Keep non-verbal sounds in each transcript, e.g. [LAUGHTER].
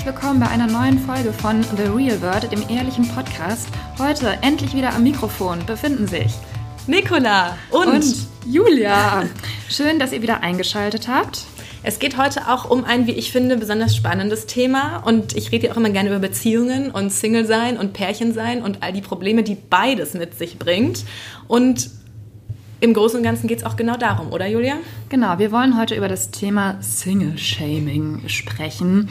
herzlich willkommen bei einer neuen Folge von The Real World, dem ehrlichen Podcast. Heute endlich wieder am Mikrofon befinden sich Nicola und, und Julia. Schön, dass ihr wieder eingeschaltet habt. Es geht heute auch um ein, wie ich finde, besonders spannendes Thema. Und ich rede ja auch immer gerne über Beziehungen und Single sein und Pärchen sein und all die Probleme, die beides mit sich bringt. Und im Großen und Ganzen geht es auch genau darum, oder Julia? Genau, wir wollen heute über das Thema Single-Shaming sprechen.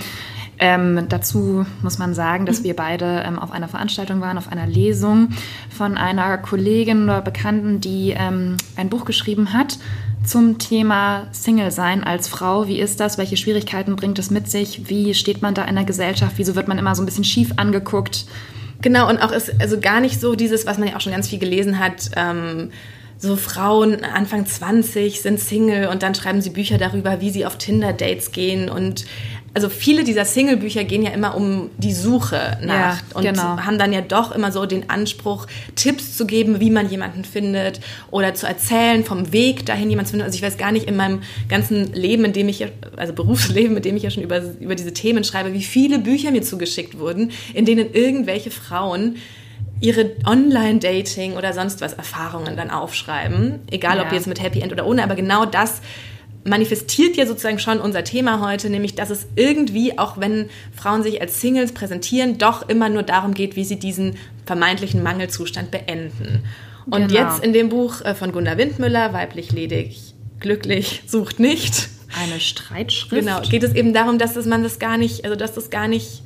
Ähm, dazu muss man sagen, dass wir beide ähm, auf einer Veranstaltung waren, auf einer Lesung von einer Kollegin oder Bekannten, die ähm, ein Buch geschrieben hat zum Thema Single sein als Frau. Wie ist das? Welche Schwierigkeiten bringt es mit sich? Wie steht man da in der Gesellschaft? Wieso wird man immer so ein bisschen schief angeguckt? Genau, und auch ist also gar nicht so dieses, was man ja auch schon ganz viel gelesen hat, ähm, so Frauen Anfang 20 sind Single und dann schreiben sie Bücher darüber, wie sie auf Tinder-Dates gehen und also viele dieser Single-Bücher gehen ja immer um die Suche nach ja, und genau. haben dann ja doch immer so den Anspruch, Tipps zu geben, wie man jemanden findet oder zu erzählen vom Weg dahin, jemanden zu finden. Also ich weiß gar nicht in meinem ganzen Leben, in dem ich, also Berufsleben, in dem ich ja schon über, über diese Themen schreibe, wie viele Bücher mir zugeschickt wurden, in denen irgendwelche Frauen ihre Online-Dating oder sonst was Erfahrungen dann aufschreiben. Egal ja. ob jetzt mit Happy End oder ohne, aber genau das manifestiert ja sozusagen schon unser Thema heute, nämlich dass es irgendwie, auch wenn Frauen sich als Singles präsentieren, doch immer nur darum geht, wie sie diesen vermeintlichen Mangelzustand beenden. Und genau. jetzt in dem Buch äh, von Gunda Windmüller, Weiblich ledig, glücklich, sucht nicht. Eine Streitschrift. Genau, geht es eben darum, dass das man das gar nicht, also dass das gar nicht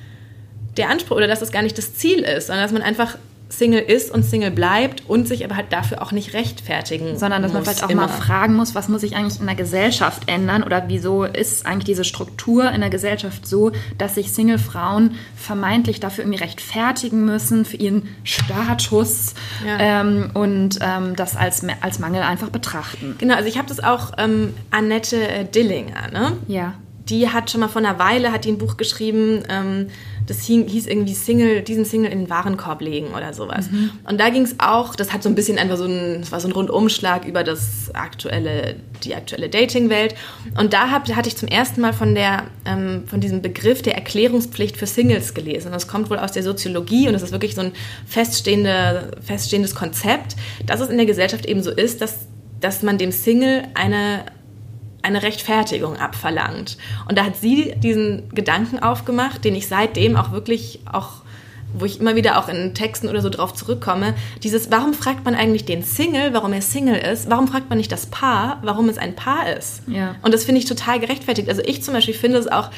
der Anspruch oder dass das gar nicht das Ziel ist, sondern dass man einfach Single ist und Single bleibt und sich aber halt dafür auch nicht rechtfertigen Sondern dass man vielleicht auch immer. mal fragen muss, was muss sich eigentlich in der Gesellschaft ändern oder wieso ist eigentlich diese Struktur in der Gesellschaft so, dass sich Single-Frauen vermeintlich dafür irgendwie rechtfertigen müssen, für ihren Status ja. ähm, und ähm, das als, als Mangel einfach betrachten. Genau, also ich habe das auch ähm, Annette Dillinger, ne? Ja. Die hat schon mal vor einer Weile, hat die ein Buch geschrieben, ähm, das hieß irgendwie Single, diesen Single in den Warenkorb legen oder sowas. Mhm. Und da ging es auch, das hat so ein bisschen einfach so ein, das war so ein Rundumschlag über das aktuelle, die aktuelle Dating-Welt. Und da hab, hatte ich zum ersten Mal von der, ähm, von diesem Begriff der Erklärungspflicht für Singles gelesen. Und das kommt wohl aus der Soziologie und das ist wirklich so ein feststehende, feststehendes Konzept, dass es in der Gesellschaft eben so ist, dass, dass man dem Single eine eine Rechtfertigung abverlangt. Und da hat sie diesen Gedanken aufgemacht, den ich seitdem auch wirklich auch wo ich immer wieder auch in Texten oder so drauf zurückkomme, dieses, warum fragt man eigentlich den Single, warum er Single ist? Warum fragt man nicht das Paar, warum es ein Paar ist? Ja. Und das finde ich total gerechtfertigt. Also ich zum Beispiel finde es auch,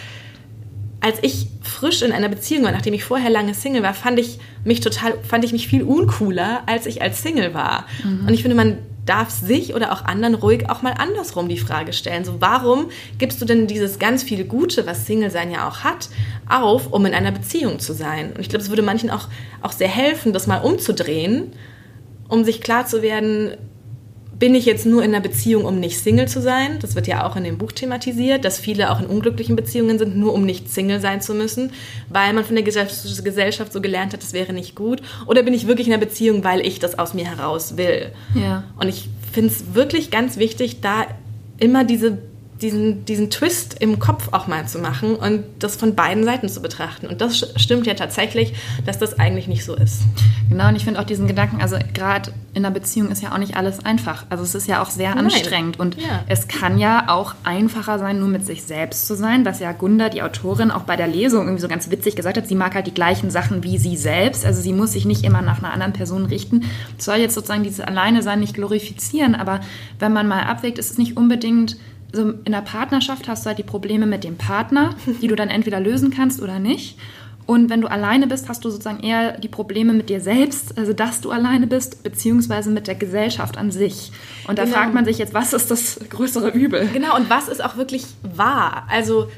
als ich frisch in einer Beziehung war, nachdem ich vorher lange Single war, fand ich mich total, fand ich mich viel uncooler, als ich als Single war. Mhm. Und ich finde, man darf sich oder auch anderen ruhig auch mal andersrum die Frage stellen. So, warum gibst du denn dieses ganz viele Gute, was Single-Sein ja auch hat, auf, um in einer Beziehung zu sein? Und ich glaube, es würde manchen auch, auch sehr helfen, das mal umzudrehen, um sich klar zu werden, bin ich jetzt nur in einer Beziehung, um nicht Single zu sein? Das wird ja auch in dem Buch thematisiert, dass viele auch in unglücklichen Beziehungen sind, nur um nicht Single sein zu müssen, weil man von der Gesellschaft so gelernt hat, das wäre nicht gut. Oder bin ich wirklich in einer Beziehung, weil ich das aus mir heraus will? Ja. Und ich finde es wirklich ganz wichtig, da immer diese diesen, diesen Twist im Kopf auch mal zu machen und das von beiden Seiten zu betrachten. Und das stimmt ja tatsächlich, dass das eigentlich nicht so ist. Genau, und ich finde auch diesen Gedanken, also gerade in einer Beziehung ist ja auch nicht alles einfach. Also es ist ja auch sehr Nein. anstrengend und ja. es kann ja auch einfacher sein, nur mit sich selbst zu sein, was ja Gunda, die Autorin, auch bei der Lesung irgendwie so ganz witzig gesagt hat. Sie mag halt die gleichen Sachen wie sie selbst. Also sie muss sich nicht immer nach einer anderen Person richten. soll jetzt sozusagen dieses Alleine sein nicht glorifizieren, aber wenn man mal abwägt, ist es nicht unbedingt so in der Partnerschaft hast du halt die Probleme mit dem Partner, die du dann entweder lösen kannst oder nicht. Und wenn du alleine bist, hast du sozusagen eher die Probleme mit dir selbst, also dass du alleine bist, beziehungsweise mit der Gesellschaft an sich. Und da genau. fragt man sich jetzt, was ist das größere Übel? Genau, und was ist auch wirklich wahr? Also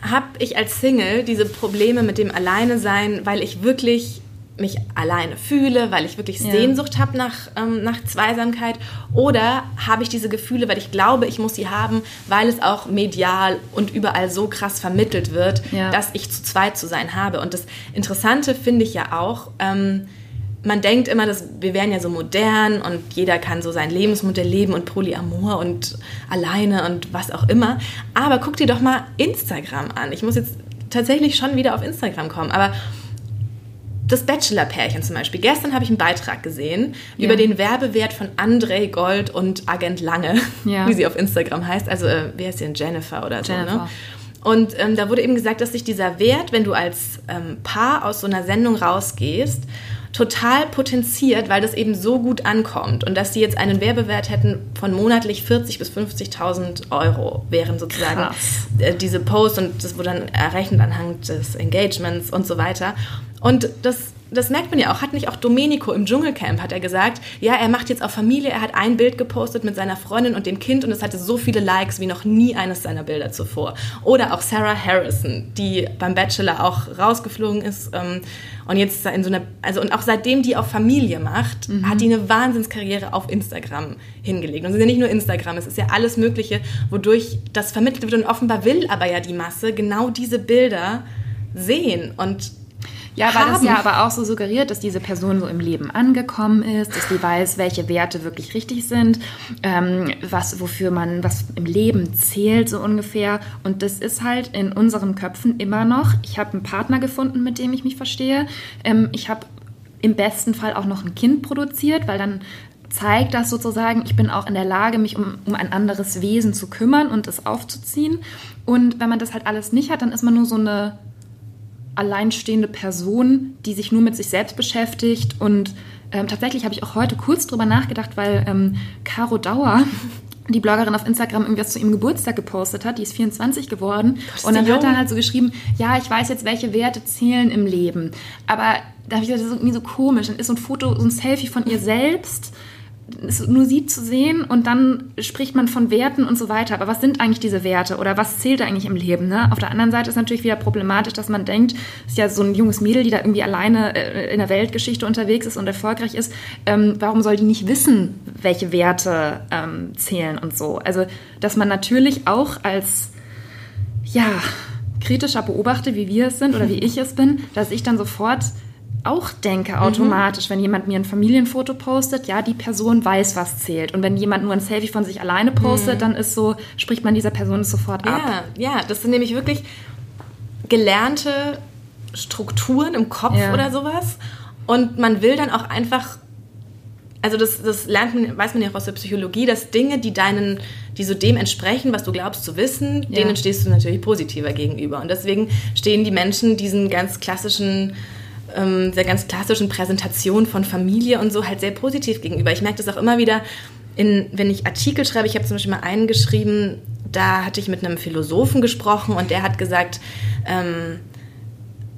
habe ich als Single diese Probleme mit dem Alleine sein, weil ich wirklich mich alleine fühle, weil ich wirklich ja. Sehnsucht habe nach, ähm, nach Zweisamkeit oder habe ich diese Gefühle, weil ich glaube, ich muss sie haben, weil es auch medial und überall so krass vermittelt wird, ja. dass ich zu zweit zu sein habe. Und das Interessante finde ich ja auch, ähm, man denkt immer, dass wir wären ja so modern und jeder kann so sein Lebensmodell leben und Polyamor und alleine und was auch immer. Aber guck dir doch mal Instagram an. Ich muss jetzt tatsächlich schon wieder auf Instagram kommen. Aber das Bachelor-Pärchen zum Beispiel. Gestern habe ich einen Beitrag gesehen ja. über den Werbewert von André Gold und Agent Lange, ja. [LAUGHS] wie sie auf Instagram heißt. Also, äh, wie heißt sie denn? Jennifer oder Jennifer. so, ne? Und ähm, da wurde eben gesagt, dass sich dieser Wert, wenn du als ähm, Paar aus so einer Sendung rausgehst, total potenziert, weil das eben so gut ankommt und dass sie jetzt einen Werbewert hätten von monatlich 40.000 bis 50.000 Euro wären sozusagen Krass. Äh, diese Posts und das wurde dann errechnet anhand des Engagements und so weiter. Und das das merkt man ja auch, hat nicht auch Domenico im Dschungelcamp, hat er gesagt, ja, er macht jetzt auf Familie, er hat ein Bild gepostet mit seiner Freundin und dem Kind und es hatte so viele Likes wie noch nie eines seiner Bilder zuvor. Oder auch Sarah Harrison, die beim Bachelor auch rausgeflogen ist ähm, und jetzt in so einer, also und auch seitdem die auf Familie macht, mhm. hat die eine Wahnsinnskarriere auf Instagram hingelegt. Und es ist ja nicht nur Instagram, es ist ja alles Mögliche, wodurch das vermittelt wird und offenbar will aber ja die Masse genau diese Bilder sehen und ja, weil haben. das ja aber auch so suggeriert, dass diese Person so im Leben angekommen ist, dass die weiß, welche Werte wirklich richtig sind, ähm, was, wofür man, was im Leben zählt, so ungefähr. Und das ist halt in unseren Köpfen immer noch. Ich habe einen Partner gefunden, mit dem ich mich verstehe. Ähm, ich habe im besten Fall auch noch ein Kind produziert, weil dann zeigt das sozusagen, ich bin auch in der Lage, mich um, um ein anderes Wesen zu kümmern und es aufzuziehen. Und wenn man das halt alles nicht hat, dann ist man nur so eine alleinstehende Person, die sich nur mit sich selbst beschäftigt. Und ähm, tatsächlich habe ich auch heute kurz drüber nachgedacht, weil ähm, Caro Dauer, [LAUGHS] die Bloggerin auf Instagram, irgendwas zu ihrem Geburtstag gepostet hat. Die ist 24 geworden. und dann hat er halt so geschrieben, ja, ich weiß jetzt, welche Werte zählen im Leben. Aber da habe ich gedacht, das ist irgendwie so komisch. Dann ist so ein Foto, so ein Selfie von ihr selbst nur sie zu sehen und dann spricht man von Werten und so weiter. Aber was sind eigentlich diese Werte oder was zählt eigentlich im Leben? Ne? Auf der anderen Seite ist natürlich wieder problematisch, dass man denkt, es ist ja so ein junges Mädel, die da irgendwie alleine äh, in der Weltgeschichte unterwegs ist und erfolgreich ist. Ähm, warum soll die nicht wissen, welche Werte ähm, zählen und so? Also, dass man natürlich auch als, ja, kritischer Beobachter, wie wir es sind oder wie [LAUGHS] ich es bin, dass ich dann sofort auch denke mhm. automatisch, mhm. wenn jemand mir ein Familienfoto postet, ja, die Person weiß, was zählt. Und wenn jemand nur ein Selfie von sich alleine postet, mhm. dann ist so, spricht man dieser Person sofort ja, ab. Ja, das sind nämlich wirklich gelernte Strukturen im Kopf ja. oder sowas. Und man will dann auch einfach, also das, das lernt man, weiß man ja auch aus der Psychologie, dass Dinge, die deinen, die so dem entsprechen, was du glaubst zu wissen, ja. denen stehst du natürlich positiver gegenüber. Und deswegen stehen die Menschen diesen ganz klassischen ähm, der ganz klassischen Präsentation von Familie und so halt sehr positiv gegenüber. Ich merke das auch immer wieder, in, wenn ich Artikel schreibe. Ich habe zum Beispiel mal einen geschrieben, da hatte ich mit einem Philosophen gesprochen und der hat gesagt, ähm,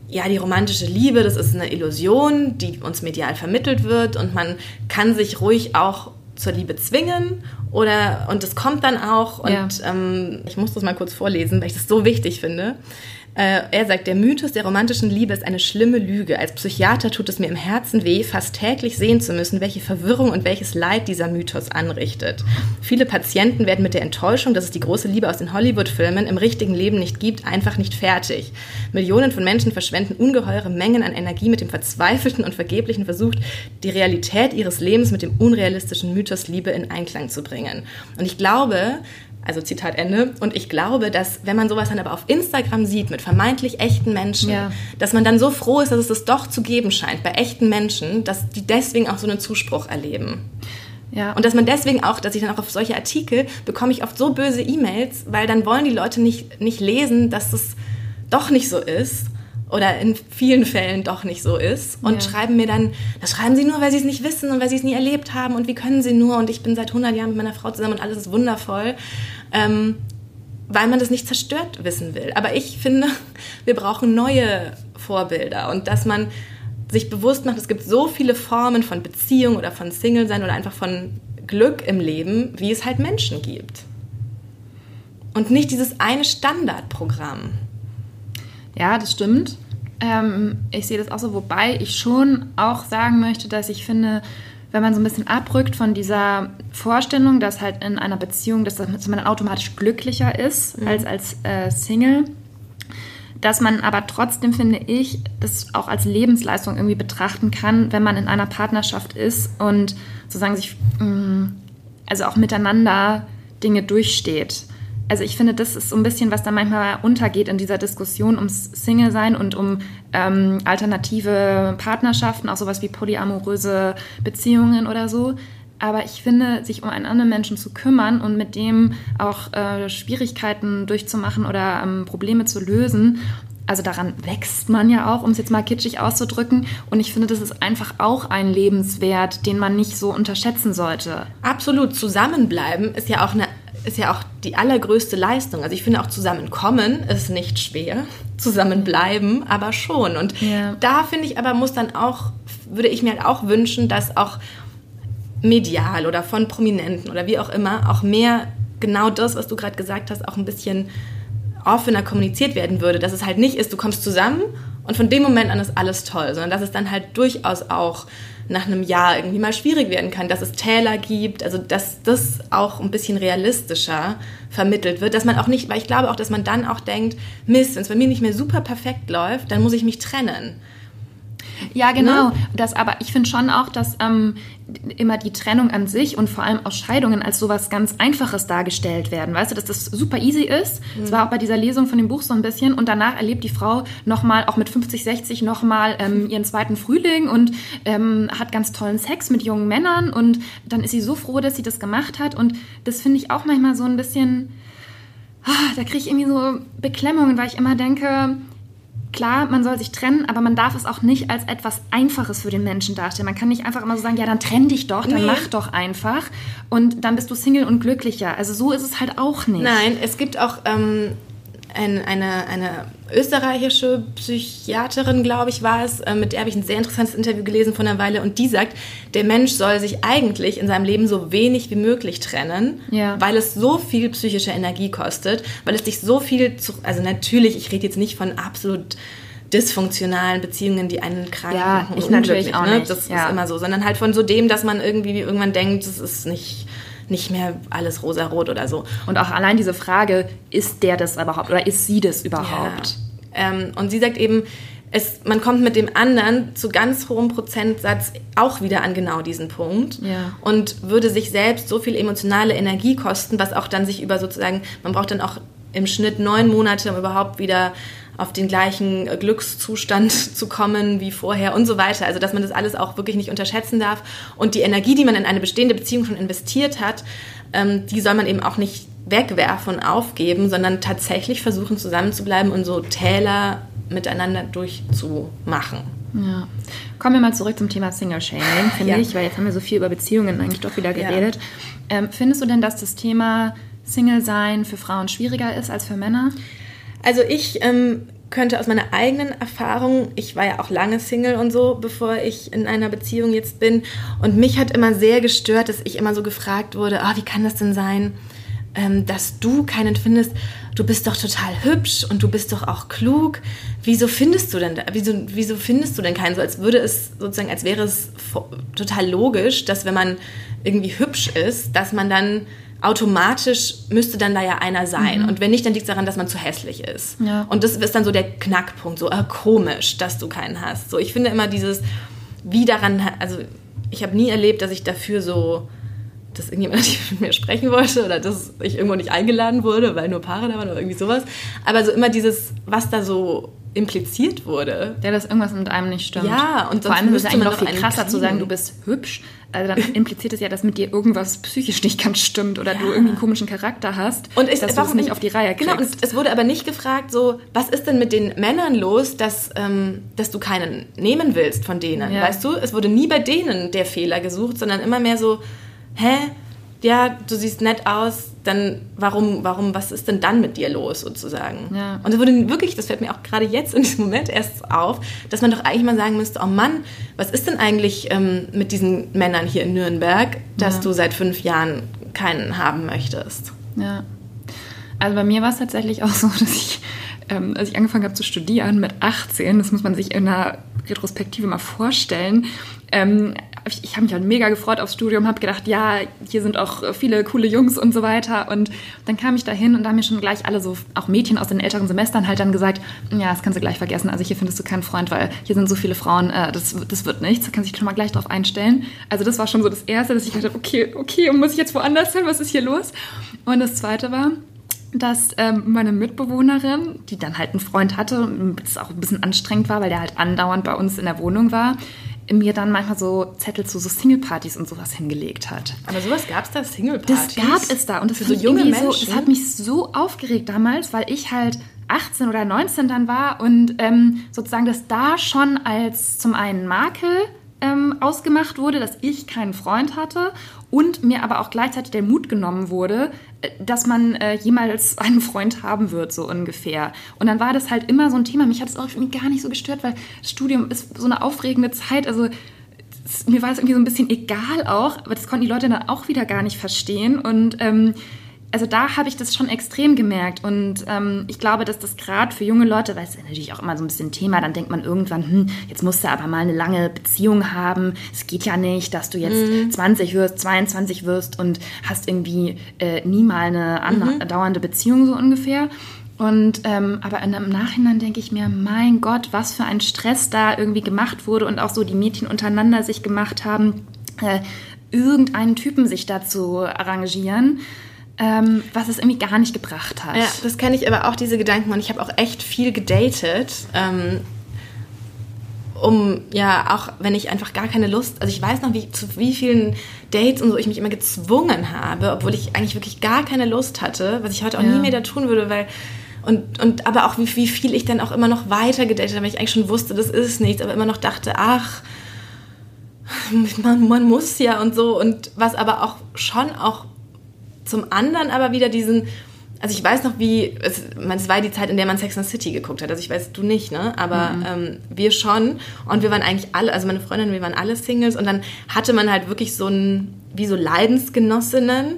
ja, die romantische Liebe, das ist eine Illusion, die uns medial vermittelt wird und man kann sich ruhig auch zur Liebe zwingen oder und es kommt dann auch und ja. ähm, ich muss das mal kurz vorlesen, weil ich das so wichtig finde. Äh, er sagt, der Mythos der romantischen Liebe ist eine schlimme Lüge. Als Psychiater tut es mir im Herzen weh, fast täglich sehen zu müssen, welche Verwirrung und welches Leid dieser Mythos anrichtet. Viele Patienten werden mit der Enttäuschung, dass es die große Liebe aus den Hollywood-Filmen im richtigen Leben nicht gibt, einfach nicht fertig. Millionen von Menschen verschwenden ungeheure Mengen an Energie mit dem verzweifelten und vergeblichen Versuch, die Realität ihres Lebens mit dem unrealistischen Mythos Liebe in Einklang zu bringen. Und ich glaube, also Zitat Ende. Und ich glaube, dass wenn man sowas dann aber auf Instagram sieht mit vermeintlich echten Menschen, ja. dass man dann so froh ist, dass es das doch zu geben scheint bei echten Menschen, dass die deswegen auch so einen Zuspruch erleben. Ja. Und dass man deswegen auch, dass ich dann auch auf solche Artikel bekomme ich oft so böse E-Mails, weil dann wollen die Leute nicht, nicht lesen, dass es doch nicht so ist oder in vielen Fällen doch nicht so ist und ja. schreiben mir dann, das schreiben sie nur, weil sie es nicht wissen und weil sie es nie erlebt haben und wie können sie nur und ich bin seit 100 Jahren mit meiner Frau zusammen und alles ist wundervoll, ähm, weil man das nicht zerstört wissen will. Aber ich finde, [LAUGHS] wir brauchen neue Vorbilder und dass man sich bewusst macht, es gibt so viele Formen von Beziehung oder von Single-Sein oder einfach von Glück im Leben, wie es halt Menschen gibt. Und nicht dieses eine Standardprogramm. Ja, das stimmt. Ähm, ich sehe das auch so, wobei ich schon auch sagen möchte, dass ich finde, wenn man so ein bisschen abrückt von dieser Vorstellung, dass halt in einer Beziehung, dass, man dann automatisch glücklicher ist mhm. als als äh, Single, dass man aber trotzdem, finde ich, das auch als Lebensleistung irgendwie betrachten kann, wenn man in einer Partnerschaft ist und sozusagen sich, mm, also auch miteinander Dinge durchsteht also ich finde, das ist so ein bisschen, was da manchmal untergeht in dieser Diskussion ums Single-Sein und um ähm, alternative Partnerschaften, auch sowas wie polyamoröse Beziehungen oder so. Aber ich finde, sich um einen anderen Menschen zu kümmern und mit dem auch äh, Schwierigkeiten durchzumachen oder ähm, Probleme zu lösen, also daran wächst man ja auch, um es jetzt mal kitschig auszudrücken. Und ich finde, das ist einfach auch ein Lebenswert, den man nicht so unterschätzen sollte. Absolut. Zusammenbleiben ist ja auch eine ist ja auch die allergrößte Leistung. Also ich finde auch zusammenkommen ist nicht schwer, [LAUGHS] zusammenbleiben aber schon. Und ja. da finde ich aber muss dann auch, würde ich mir halt auch wünschen, dass auch medial oder von Prominenten oder wie auch immer auch mehr genau das, was du gerade gesagt hast, auch ein bisschen offener kommuniziert werden würde. Dass es halt nicht ist, du kommst zusammen und von dem Moment an ist alles toll, sondern dass es dann halt durchaus auch nach einem Jahr irgendwie mal schwierig werden kann, dass es Täler gibt, also dass das auch ein bisschen realistischer vermittelt wird, dass man auch nicht, weil ich glaube auch, dass man dann auch denkt, Mist, wenn es bei mir nicht mehr super perfekt läuft, dann muss ich mich trennen. Ja, genau. Ne? Das, aber ich finde schon auch, dass ähm, immer die Trennung an sich und vor allem auch Scheidungen als sowas ganz Einfaches dargestellt werden. Weißt du, dass das super easy ist. Mhm. Das war auch bei dieser Lesung von dem Buch so ein bisschen. Und danach erlebt die Frau nochmal, auch mit 50, 60, nochmal ähm, ihren zweiten Frühling und ähm, hat ganz tollen Sex mit jungen Männern. Und dann ist sie so froh, dass sie das gemacht hat. Und das finde ich auch manchmal so ein bisschen. Ah, da kriege ich irgendwie so Beklemmungen, weil ich immer denke, klar, man soll sich trennen, aber man darf es auch nicht als etwas Einfaches für den Menschen darstellen. Man kann nicht einfach immer so sagen, ja, dann trenn dich doch, dann nee. mach doch einfach und dann bist du Single und glücklicher. Also so ist es halt auch nicht. Nein, es gibt auch ähm, ein, eine, eine österreichische Psychiaterin, glaube ich, war es, äh, mit der habe ich ein sehr interessantes Interview gelesen von einer Weile und die sagt, der Mensch soll sich eigentlich in seinem Leben so wenig wie möglich trennen, ja. weil es so viel psychische Energie kostet, weil es dich so viel, zu, also natürlich, ich rede jetzt nicht von absolut dysfunktionalen Beziehungen, die einen krank ja, machen. Ich natürlich auch ne? nicht. Das ja. ist immer so, sondern halt von so dem, dass man irgendwie irgendwann denkt, das ist nicht nicht mehr alles rosarot oder so. Und auch allein diese Frage, ist der das überhaupt oder ist sie das überhaupt? Ja. Ähm, und sie sagt eben, es, man kommt mit dem anderen zu ganz hohem Prozentsatz auch wieder an genau diesen Punkt ja. und würde sich selbst so viel emotionale Energie kosten, was auch dann sich über sozusagen, man braucht dann auch im Schnitt neun Monate, um überhaupt wieder auf den gleichen äh, Glückszustand [LAUGHS] zu kommen wie vorher und so weiter. Also dass man das alles auch wirklich nicht unterschätzen darf. Und die Energie, die man in eine bestehende Beziehung schon investiert hat, ähm, die soll man eben auch nicht wegwerfen und aufgeben, sondern tatsächlich versuchen zusammenzubleiben und so Täler miteinander durchzumachen. Ja. Kommen wir mal zurück zum Thema Single-Shaming, finde ja. ich, weil jetzt haben wir so viel über Beziehungen eigentlich doch wieder geredet. Ja. Ähm, findest du denn, dass das Thema Single-Sein für Frauen schwieriger ist als für Männer? Also ich ähm, könnte aus meiner eigenen Erfahrung, ich war ja auch lange Single und so, bevor ich in einer Beziehung jetzt bin. Und mich hat immer sehr gestört, dass ich immer so gefragt wurde, oh, wie kann das denn sein, ähm, dass du keinen findest? Du bist doch total hübsch und du bist doch auch klug. Wieso findest du denn, wieso, wieso findest du denn keinen? So als würde es sozusagen, als wäre es total logisch, dass wenn man irgendwie hübsch ist, dass man dann automatisch müsste dann da ja einer sein. Mhm. Und wenn nicht, dann liegt es daran, dass man zu hässlich ist. Ja. Und das ist dann so der Knackpunkt, so äh, komisch, dass du keinen hast. So, ich finde immer dieses, wie daran, also ich habe nie erlebt, dass ich dafür so, dass irgendjemand [LAUGHS] mit mir sprechen wollte oder dass ich irgendwo nicht eingeladen wurde, weil nur Paare da waren oder irgendwie sowas. Aber so immer dieses, was da so impliziert wurde. Ja, dass irgendwas mit einem nicht stimmt. Ja, und vor allem ist es eigentlich noch viel krasser zu sagen, du bist hübsch. Also dann [LAUGHS] impliziert es ja, dass mit dir irgendwas psychisch nicht ganz stimmt oder ja. du irgendwie einen komischen Charakter hast, und ich, dass du es nicht auf die Reihe kriegst. Genau, und es wurde aber nicht gefragt, so, was ist denn mit den Männern los, dass, ähm, dass du keinen nehmen willst von denen, ja. weißt du? Es wurde nie bei denen der Fehler gesucht, sondern immer mehr so, hä, ja, du siehst nett aus, dann warum, warum, was ist denn dann mit dir los sozusagen? Ja. Und es wurde wirklich, das fällt mir auch gerade jetzt in diesem Moment erst auf, dass man doch eigentlich mal sagen müsste, oh Mann, was ist denn eigentlich ähm, mit diesen Männern hier in Nürnberg, dass ja. du seit fünf Jahren keinen haben möchtest? Ja. Also bei mir war es tatsächlich auch so, [LAUGHS] dass ich, ähm, als ich angefangen habe zu studieren mit 18, das muss man sich in einer Retrospektive mal vorstellen, ähm, ich, ich habe mich halt mega gefreut aufs Studium, habe gedacht, ja, hier sind auch viele coole Jungs und so weiter. Und dann kam ich da hin und da haben mir schon gleich alle so, auch Mädchen aus den älteren Semestern halt dann gesagt, ja, das kannst du gleich vergessen. Also hier findest du keinen Freund, weil hier sind so viele Frauen, äh, das, das wird nichts. Da kannst du dich schon mal gleich drauf einstellen. Also das war schon so das Erste, dass ich dachte, okay, okay, und muss ich jetzt woanders hin? Was ist hier los? Und das Zweite war, dass ähm, meine Mitbewohnerin, die dann halt einen Freund hatte es auch ein bisschen anstrengend war, weil der halt andauernd bei uns in der Wohnung war, mir dann manchmal so Zettel zu so Single-Partys und sowas hingelegt hat. Aber sowas gab es da, Single-Partys? Das gab es da und das, Für so junge Menschen? So, das hat mich so aufgeregt damals, weil ich halt 18 oder 19 dann war und ähm, sozusagen das da schon als zum einen Makel ähm, ausgemacht wurde, dass ich keinen Freund hatte und mir aber auch gleichzeitig der Mut genommen wurde, äh, dass man äh, jemals [LAUGHS] einen Freund haben wird, so ungefähr. Und dann war das halt immer so ein Thema. Mich hat es auch irgendwie gar nicht so gestört, weil das Studium ist so eine aufregende Zeit. Also mir war es irgendwie so ein bisschen egal auch, aber das konnten die Leute dann auch wieder gar nicht verstehen. Und ähm, also da habe ich das schon extrem gemerkt und ähm, ich glaube, dass das gerade für junge Leute, weil es ist natürlich auch immer so ein bisschen Thema, dann denkt man irgendwann, hm, jetzt musst du aber mal eine lange Beziehung haben. Es geht ja nicht, dass du jetzt mhm. 20 wirst, 22 wirst und hast irgendwie äh, nie mal eine andauernde mhm. Beziehung so ungefähr. Und ähm, aber im Nachhinein denke ich mir, mein Gott, was für ein Stress da irgendwie gemacht wurde und auch so die Mädchen untereinander sich gemacht haben, äh, irgendeinen Typen sich dazu arrangieren ähm, was es irgendwie gar nicht gebracht hat. Ja, das kenne ich aber auch, diese Gedanken. Und ich habe auch echt viel gedatet. Ähm, um, ja, auch wenn ich einfach gar keine Lust, also ich weiß noch, wie, zu wie vielen Dates und so ich mich immer gezwungen habe, obwohl ich eigentlich wirklich gar keine Lust hatte, was ich heute auch ja. nie mehr da tun würde, weil und, und aber auch wie, wie viel ich dann auch immer noch weiter gedatet habe, weil ich eigentlich schon wusste, das ist nichts, aber immer noch dachte, ach, man, man muss ja und so und was aber auch schon auch zum anderen aber wieder diesen, also ich weiß noch, wie, es, es war die Zeit, in der man Sex and City geguckt hat. Also ich weiß, du nicht, ne? Aber mhm. ähm, wir schon. Und wir waren eigentlich alle, also meine Freundin, wir waren alle Singles. Und dann hatte man halt wirklich so ein, wie so Leidensgenossinnen.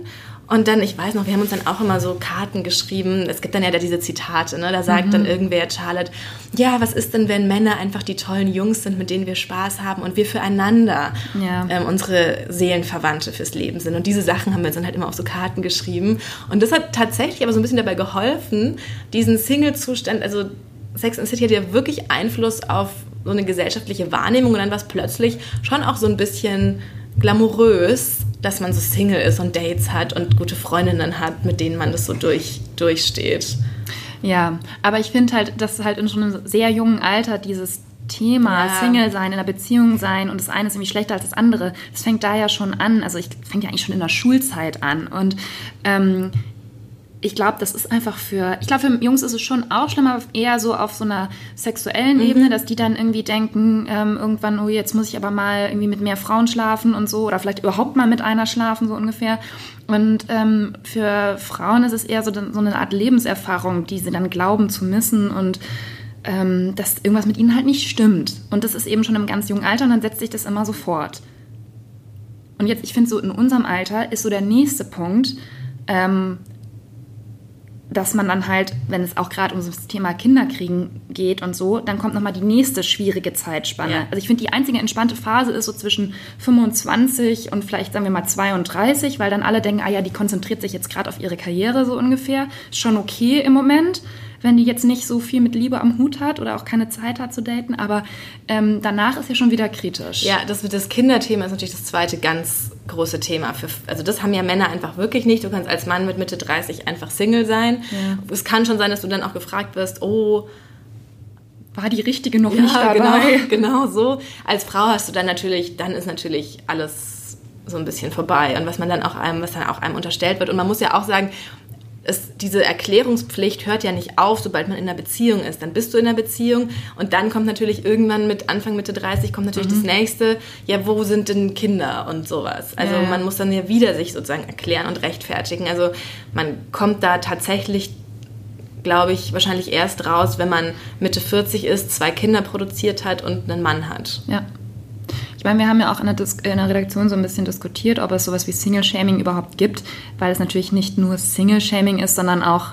Und dann, ich weiß noch, wir haben uns dann auch immer so Karten geschrieben. Es gibt dann ja da diese Zitate, ne? Da sagt mhm. dann irgendwer, Charlotte, ja, was ist denn, wenn Männer einfach die tollen Jungs sind, mit denen wir Spaß haben und wir füreinander ja. ähm, unsere Seelenverwandte fürs Leben sind. Und diese Sachen haben wir uns dann halt immer auf so Karten geschrieben. Und das hat tatsächlich aber so ein bisschen dabei geholfen, diesen Single-Zustand, also Sex and City hat ja wirklich Einfluss auf so eine gesellschaftliche Wahrnehmung und dann war es plötzlich schon auch so ein bisschen glamourös, dass man so Single ist und Dates hat und gute Freundinnen hat, mit denen man das so durch, durchsteht. Ja, aber ich finde halt, dass halt in schon einem sehr jungen Alter dieses Thema ja. Single sein, in einer Beziehung sein und das eine ist irgendwie schlechter als das andere, das fängt da ja schon an. Also ich fängt ja eigentlich schon in der Schulzeit an. Und ähm, ich glaube, das ist einfach für, ich glaube, für Jungs ist es schon auch schlimmer, eher so auf so einer sexuellen mhm. Ebene, dass die dann irgendwie denken, ähm, irgendwann, oh, jetzt muss ich aber mal irgendwie mit mehr Frauen schlafen und so, oder vielleicht überhaupt mal mit einer schlafen, so ungefähr. Und ähm, für Frauen ist es eher so, so eine Art Lebenserfahrung, die sie dann glauben zu missen und ähm, dass irgendwas mit ihnen halt nicht stimmt. Und das ist eben schon im ganz jungen Alter und dann setzt sich das immer so fort. Und jetzt, ich finde so in unserem Alter ist so der nächste Punkt, ähm, dass man dann halt, wenn es auch gerade um das Thema Kinderkriegen geht und so, dann kommt nochmal die nächste schwierige Zeitspanne. Ja. Also ich finde, die einzige entspannte Phase ist so zwischen 25 und vielleicht sagen wir mal 32, weil dann alle denken, ah ja, die konzentriert sich jetzt gerade auf ihre Karriere so ungefähr. Ist schon okay im Moment wenn die jetzt nicht so viel mit Liebe am Hut hat oder auch keine Zeit hat zu daten. Aber ähm, danach ist ja schon wieder kritisch. Ja, das, das Kinderthema ist natürlich das zweite ganz große Thema. Für, also das haben ja Männer einfach wirklich nicht. Du kannst als Mann mit Mitte 30 einfach Single sein. Ja. Es kann schon sein, dass du dann auch gefragt wirst, oh, war die richtige noch ja, nicht dabei? Genau, [LAUGHS] genau so. Als Frau hast du dann natürlich, dann ist natürlich alles so ein bisschen vorbei und was man dann auch einem, was dann auch einem unterstellt wird. Und man muss ja auch sagen, es, diese Erklärungspflicht hört ja nicht auf, sobald man in einer Beziehung ist. Dann bist du in einer Beziehung und dann kommt natürlich irgendwann mit Anfang, Mitte 30 kommt natürlich mhm. das nächste, ja, wo sind denn Kinder und sowas. Also ja. man muss dann ja wieder sich sozusagen erklären und rechtfertigen. Also man kommt da tatsächlich, glaube ich, wahrscheinlich erst raus, wenn man Mitte 40 ist, zwei Kinder produziert hat und einen Mann hat. Ja. Ich meine, wir haben ja auch in der, Dis in der Redaktion so ein bisschen diskutiert, ob es sowas wie Single-Shaming überhaupt gibt, weil es natürlich nicht nur Single-Shaming ist, sondern auch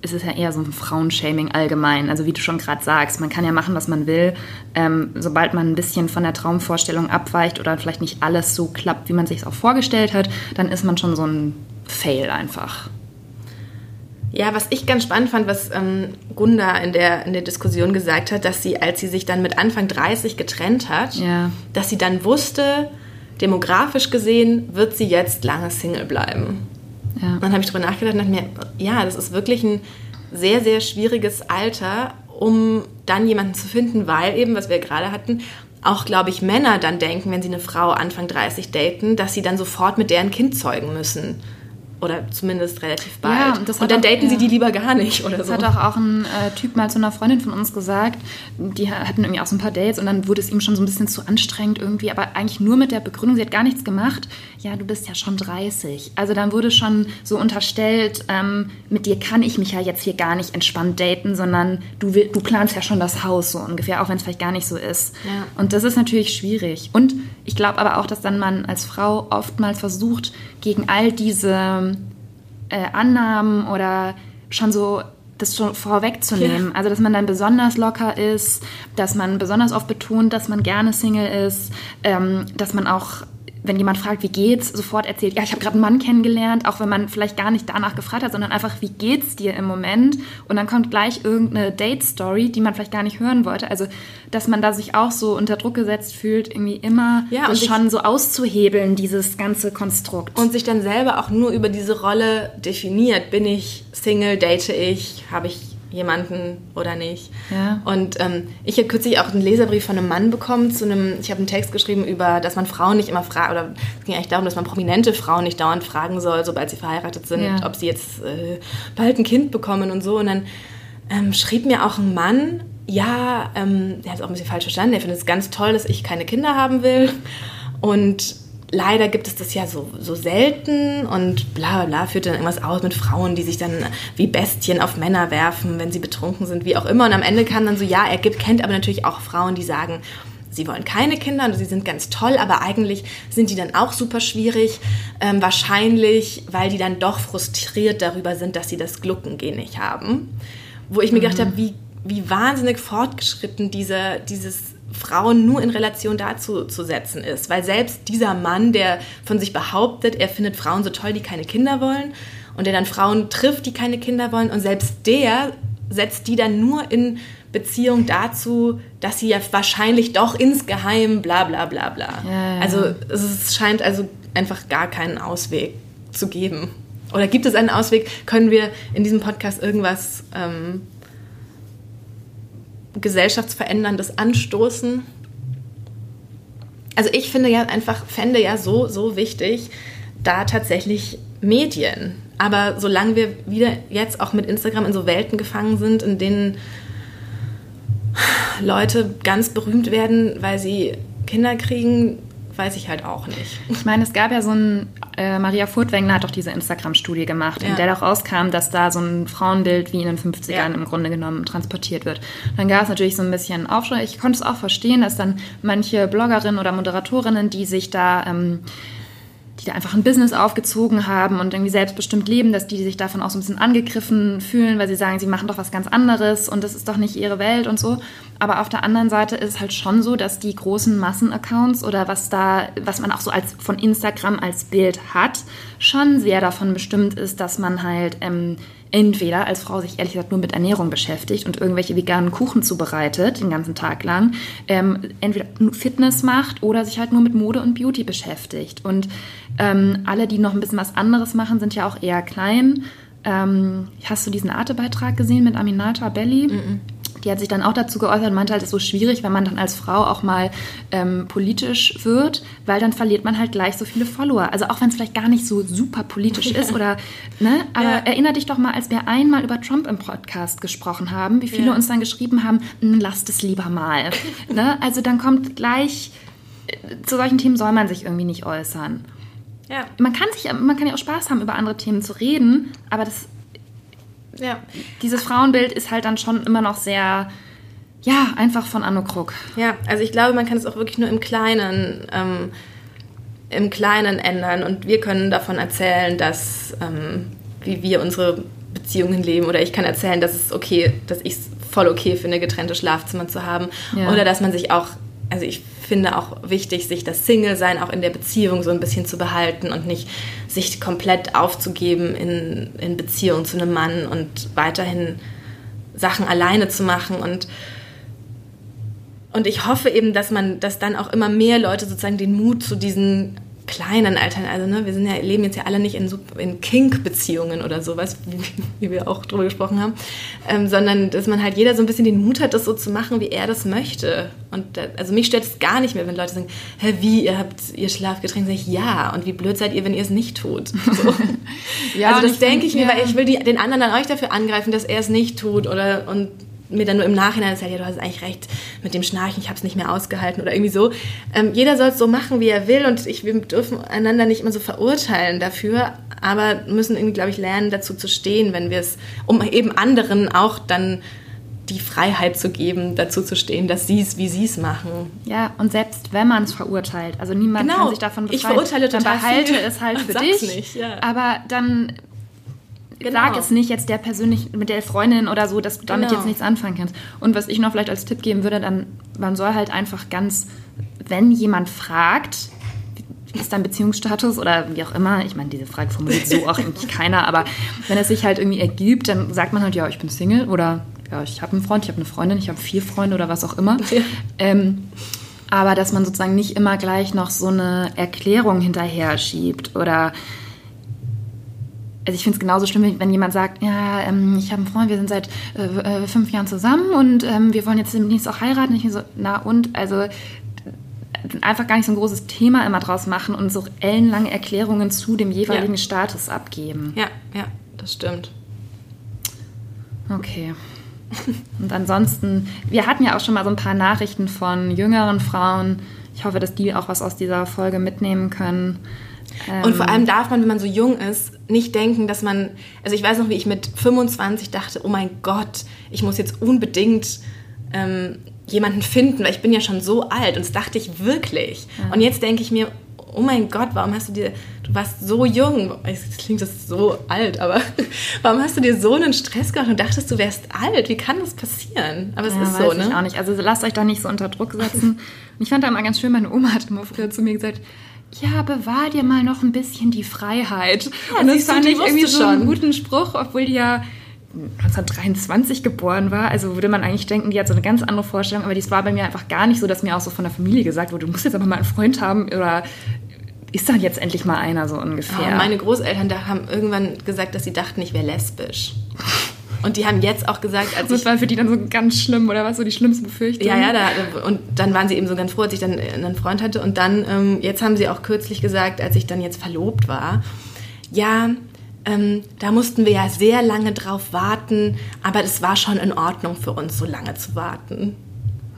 es ist ja eher so ein Frauenshaming allgemein. Also wie du schon gerade sagst, man kann ja machen, was man will. Ähm, sobald man ein bisschen von der Traumvorstellung abweicht oder vielleicht nicht alles so klappt, wie man sich es auch vorgestellt hat, dann ist man schon so ein Fail einfach. Ja, was ich ganz spannend fand, was ähm, Gunda in der, in der Diskussion gesagt hat, dass sie, als sie sich dann mit Anfang 30 getrennt hat, ja. dass sie dann wusste, demografisch gesehen wird sie jetzt lange Single bleiben. Ja. Dann habe ich darüber nachgedacht und dachte mir, ja, das ist wirklich ein sehr, sehr schwieriges Alter, um dann jemanden zu finden, weil eben, was wir gerade hatten, auch, glaube ich, Männer dann denken, wenn sie eine Frau Anfang 30 daten, dass sie dann sofort mit deren Kind zeugen müssen oder zumindest relativ bald. Ja, und, und dann auch, daten ja. sie die lieber gar nicht oder das so. Das hat auch, auch ein äh, Typ mal zu einer Freundin von uns gesagt, die hatten irgendwie auch so ein paar Dates und dann wurde es ihm schon so ein bisschen zu anstrengend irgendwie, aber eigentlich nur mit der Begründung, sie hat gar nichts gemacht, ja, du bist ja schon 30. Also dann wurde schon so unterstellt, ähm, mit dir kann ich mich ja jetzt hier gar nicht entspannt daten, sondern du, will, du planst ja schon das Haus so ungefähr, auch wenn es vielleicht gar nicht so ist. Ja. Und das ist natürlich schwierig. Und ich glaube aber auch, dass dann man als Frau oftmals versucht, gegen all diese äh, Annahmen oder schon so das schon vorwegzunehmen. Ja. Also, dass man dann besonders locker ist, dass man besonders oft betont, dass man gerne Single ist, ähm, dass man auch wenn jemand fragt, wie geht's, sofort erzählt, ja, ich habe gerade einen Mann kennengelernt, auch wenn man vielleicht gar nicht danach gefragt hat, sondern einfach, wie geht's dir im Moment? Und dann kommt gleich irgendeine Date-Story, die man vielleicht gar nicht hören wollte. Also, dass man da sich auch so unter Druck gesetzt fühlt, irgendwie immer ja, das schon so auszuhebeln, dieses ganze Konstrukt. Und sich dann selber auch nur über diese Rolle definiert. Bin ich Single, date ich, habe ich jemanden oder nicht. Ja. Und ähm, ich habe kürzlich auch einen Leserbrief von einem Mann bekommen zu einem, ich habe einen Text geschrieben über, dass man Frauen nicht immer fragt, oder es ging eigentlich darum, dass man prominente Frauen nicht dauernd fragen soll, sobald sie verheiratet sind, ja. ob sie jetzt äh, bald ein Kind bekommen und so. Und dann ähm, schrieb mir auch ein Mann, ja, ähm, der hat es auch ein bisschen falsch verstanden, der findet es ganz toll, dass ich keine Kinder haben will. Und leider gibt es das ja so, so selten und bla bla bla führt dann irgendwas aus mit Frauen, die sich dann wie Bestien auf Männer werfen, wenn sie betrunken sind, wie auch immer. Und am Ende kam dann so, ja, er gibt, kennt aber natürlich auch Frauen, die sagen, sie wollen keine Kinder und sie sind ganz toll, aber eigentlich sind die dann auch super schwierig. Ähm, wahrscheinlich, weil die dann doch frustriert darüber sind, dass sie das Gluckengehen nicht haben. Wo ich mir mhm. gedacht habe, wie, wie wahnsinnig fortgeschritten diese, dieses Frauen nur in Relation dazu zu setzen ist. Weil selbst dieser Mann, der von sich behauptet, er findet Frauen so toll, die keine Kinder wollen und der dann Frauen trifft, die keine Kinder wollen und selbst der setzt die dann nur in Beziehung dazu, dass sie ja wahrscheinlich doch insgeheim bla bla bla bla. Ja, ja. Also es scheint also einfach gar keinen Ausweg zu geben. Oder gibt es einen Ausweg? Können wir in diesem Podcast irgendwas ähm, gesellschaftsveränderndes anstoßen. Also ich finde ja einfach, fände ja so, so wichtig, da tatsächlich Medien. Aber solange wir wieder jetzt auch mit Instagram in so Welten gefangen sind, in denen Leute ganz berühmt werden, weil sie Kinder kriegen, weiß ich halt auch nicht. Ich meine, es gab ja so ein, äh, Maria Furtwängler hat doch diese Instagram-Studie gemacht, ja. in der doch rauskam, dass da so ein Frauenbild wie in den 50ern ja. im Grunde genommen transportiert wird. Dann gab es natürlich so ein bisschen Aufschrei. Ich konnte es auch verstehen, dass dann manche Bloggerinnen oder Moderatorinnen, die sich da ähm, die da einfach ein Business aufgezogen haben und irgendwie selbstbestimmt leben, dass die sich davon auch so ein bisschen angegriffen fühlen, weil sie sagen, sie machen doch was ganz anderes und das ist doch nicht ihre Welt und so. Aber auf der anderen Seite ist es halt schon so, dass die großen Massenaccounts oder was da, was man auch so als von Instagram als Bild hat, schon sehr davon bestimmt ist, dass man halt ähm, entweder als Frau sich ehrlich gesagt nur mit Ernährung beschäftigt und irgendwelche veganen Kuchen zubereitet, den ganzen Tag lang, ähm, entweder Fitness macht oder sich halt nur mit Mode und Beauty beschäftigt. Und ähm, alle, die noch ein bisschen was anderes machen, sind ja auch eher klein. Ähm, hast du diesen Arte-Beitrag gesehen mit Aminata Belli? Mm -mm. Die hat sich dann auch dazu geäußert und meinte halt, es ist so schwierig, wenn man dann als Frau auch mal ähm, politisch wird, weil dann verliert man halt gleich so viele Follower. Also auch wenn es vielleicht gar nicht so super politisch [LAUGHS] ist oder, ne? Aber ja. erinnere dich doch mal, als wir einmal über Trump im Podcast gesprochen haben, wie viele ja. uns dann geschrieben haben, hm, lasst es lieber mal. [LAUGHS] ne? Also dann kommt gleich, äh, zu solchen Themen soll man sich irgendwie nicht äußern. Ja. Man kann sich, man kann ja auch Spaß haben, über andere Themen zu reden, aber das ja. Dieses Frauenbild ist halt dann schon immer noch sehr, ja, einfach von Anno Krug. Ja, also ich glaube, man kann es auch wirklich nur im Kleinen, ähm, im Kleinen ändern und wir können davon erzählen, dass, ähm, wie wir unsere Beziehungen leben oder ich kann erzählen, dass es okay, dass ich es voll okay finde, getrennte Schlafzimmer zu haben ja. oder dass man sich auch, also ich finde auch wichtig, sich das Single-Sein auch in der Beziehung so ein bisschen zu behalten und nicht sich komplett aufzugeben in, in Beziehung zu einem Mann und weiterhin Sachen alleine zu machen. Und und ich hoffe eben, dass man, dass dann auch immer mehr Leute sozusagen den Mut zu diesen kleinen Altern, also ne, wir sind ja, leben jetzt ja alle nicht in, in Kink-Beziehungen oder sowas, wie, wie, wir auch drüber gesprochen haben, ähm, sondern dass man halt jeder so ein bisschen den Mut hat, das so zu machen, wie er das möchte. Und da, also mich stört es gar nicht mehr, wenn Leute sagen, hä, wie, ihr habt ihr Schlafgetränk? Sag ich, ja. Und wie blöd seid ihr, wenn ihr es nicht tut? So. [LAUGHS] ja, also das denke ich mir, weil ich will die, den anderen dann euch dafür angreifen, dass er es nicht tut oder und mir dann nur im Nachhinein sagt, ja, du hast eigentlich recht mit dem Schnarchen, ich habe es nicht mehr ausgehalten oder irgendwie so. Ähm, jeder soll es so machen, wie er will und ich, wir dürfen einander nicht immer so verurteilen dafür, aber müssen irgendwie, glaube ich, lernen, dazu zu stehen, wenn wir es, um eben anderen auch dann die Freiheit zu geben, dazu zu stehen, dass sie es, wie sie es machen. Ja, und selbst wenn man es verurteilt, also niemand genau. kann sich davon befreien, ich verurteile total dann behalte viel. es halt für dich. Nicht, ja. Aber dann Genau. Sag es nicht jetzt der persönlich mit der Freundin oder so, dass du damit genau. jetzt nichts anfangen kannst. Und was ich noch vielleicht als Tipp geben würde, dann man soll halt einfach ganz, wenn jemand fragt, wie ist dein Beziehungsstatus oder wie auch immer, ich meine, diese Frage formuliert so auch eigentlich [LAUGHS] keiner, aber wenn es sich halt irgendwie ergibt, dann sagt man halt, ja, ich bin Single oder ja, ich habe einen Freund, ich habe eine Freundin, ich habe vier Freunde oder was auch immer. Ja. Ähm, aber dass man sozusagen nicht immer gleich noch so eine Erklärung hinterher schiebt oder also ich finde es genauso schlimm, wenn jemand sagt, ja, ähm, ich habe einen Freund, wir sind seit äh, äh, fünf Jahren zusammen und ähm, wir wollen jetzt demnächst auch heiraten. Ich so, na und, also einfach gar nicht so ein großes Thema immer draus machen und so ellenlange Erklärungen zu dem jeweiligen ja. Status abgeben. Ja, ja, das stimmt. Okay. Und ansonsten, wir hatten ja auch schon mal so ein paar Nachrichten von jüngeren Frauen. Ich hoffe, dass die auch was aus dieser Folge mitnehmen können. Und vor allem darf man, wenn man so jung ist, nicht denken, dass man, also ich weiß noch, wie ich mit 25 dachte, oh mein Gott, ich muss jetzt unbedingt ähm, jemanden finden, weil ich bin ja schon so alt und das dachte ich wirklich. Ja. Und jetzt denke ich mir, oh mein Gott, warum hast du dir, du warst so jung, jetzt klingt das so alt, aber [LAUGHS] warum hast du dir so einen Stress gemacht und dachtest, du wärst alt? Wie kann das passieren? Aber es ja, ist so, ne? Ich auch nicht. Also lasst euch da nicht so unter Druck setzen. ich fand da immer ganz schön, meine Oma hat immer früher zu mir gesagt, ja, bewahr dir mal noch ein bisschen die Freiheit. Ja, und das fand ich irgendwie so einen guten Spruch, obwohl die ja 1923 geboren war. Also würde man eigentlich denken, die hat so eine ganz andere Vorstellung, aber dies war bei mir einfach gar nicht so, dass mir auch so von der Familie gesagt wurde, du musst jetzt aber mal einen Freund haben oder ist dann jetzt endlich mal einer so ungefähr. Oh, meine Großeltern da haben irgendwann gesagt, dass sie dachten, ich wäre lesbisch. Und die haben jetzt auch gesagt, als das war für die dann so ganz schlimm oder was so die schlimmsten Befürchtungen. Ja, ja, da, und dann waren sie eben so ganz froh, als ich dann einen Freund hatte. Und dann, ähm, jetzt haben sie auch kürzlich gesagt, als ich dann jetzt verlobt war, ja, ähm, da mussten wir ja sehr lange drauf warten, aber es war schon in Ordnung für uns, so lange zu warten.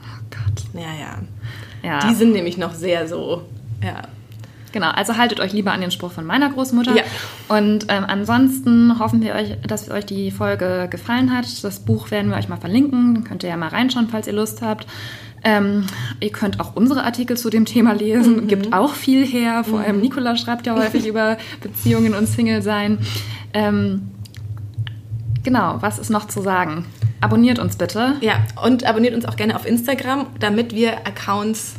Oh Gott. Ja, ja. ja. Die sind nämlich noch sehr so, ja. Genau, also haltet euch lieber an den Spruch von meiner Großmutter. Ja. Und ähm, ansonsten hoffen wir euch, dass euch die Folge gefallen hat. Das Buch werden wir euch mal verlinken. Dann könnt ihr ja mal reinschauen, falls ihr Lust habt. Ähm, ihr könnt auch unsere Artikel zu dem Thema lesen. Mhm. Gibt auch viel her. Vor allem mhm. Nicola schreibt ja häufig [LAUGHS] über Beziehungen und Single sein. Ähm, genau, was ist noch zu sagen? Abonniert uns bitte. Ja, und abonniert uns auch gerne auf Instagram, damit wir Accounts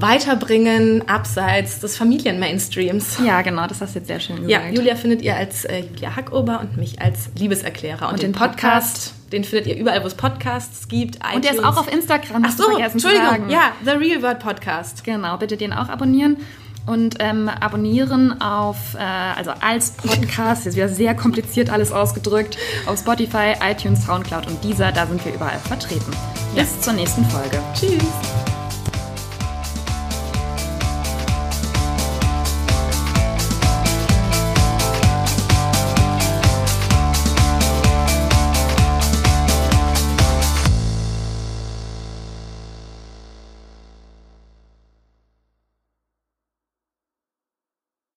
weiterbringen abseits des Familienmainstreams. Ja, genau, das hast du jetzt sehr schön gesagt. Ja, Julia findet ihr als äh, Julia Hackober und mich als Liebeserklärer. Und, und den, den Podcast, Podcast, den findet ihr überall, wo es Podcasts gibt. ITunes. Und der ist auch auf Instagram. Ach so, Entschuldigung. Ja, The Real World Podcast. Genau, bitte den auch abonnieren. Und ähm, abonnieren auf, äh, also als Podcast, jetzt wieder sehr kompliziert alles ausgedrückt, auf Spotify, iTunes, Soundcloud und dieser, da sind wir überall vertreten. Bis ja. zur nächsten Folge. Tschüss.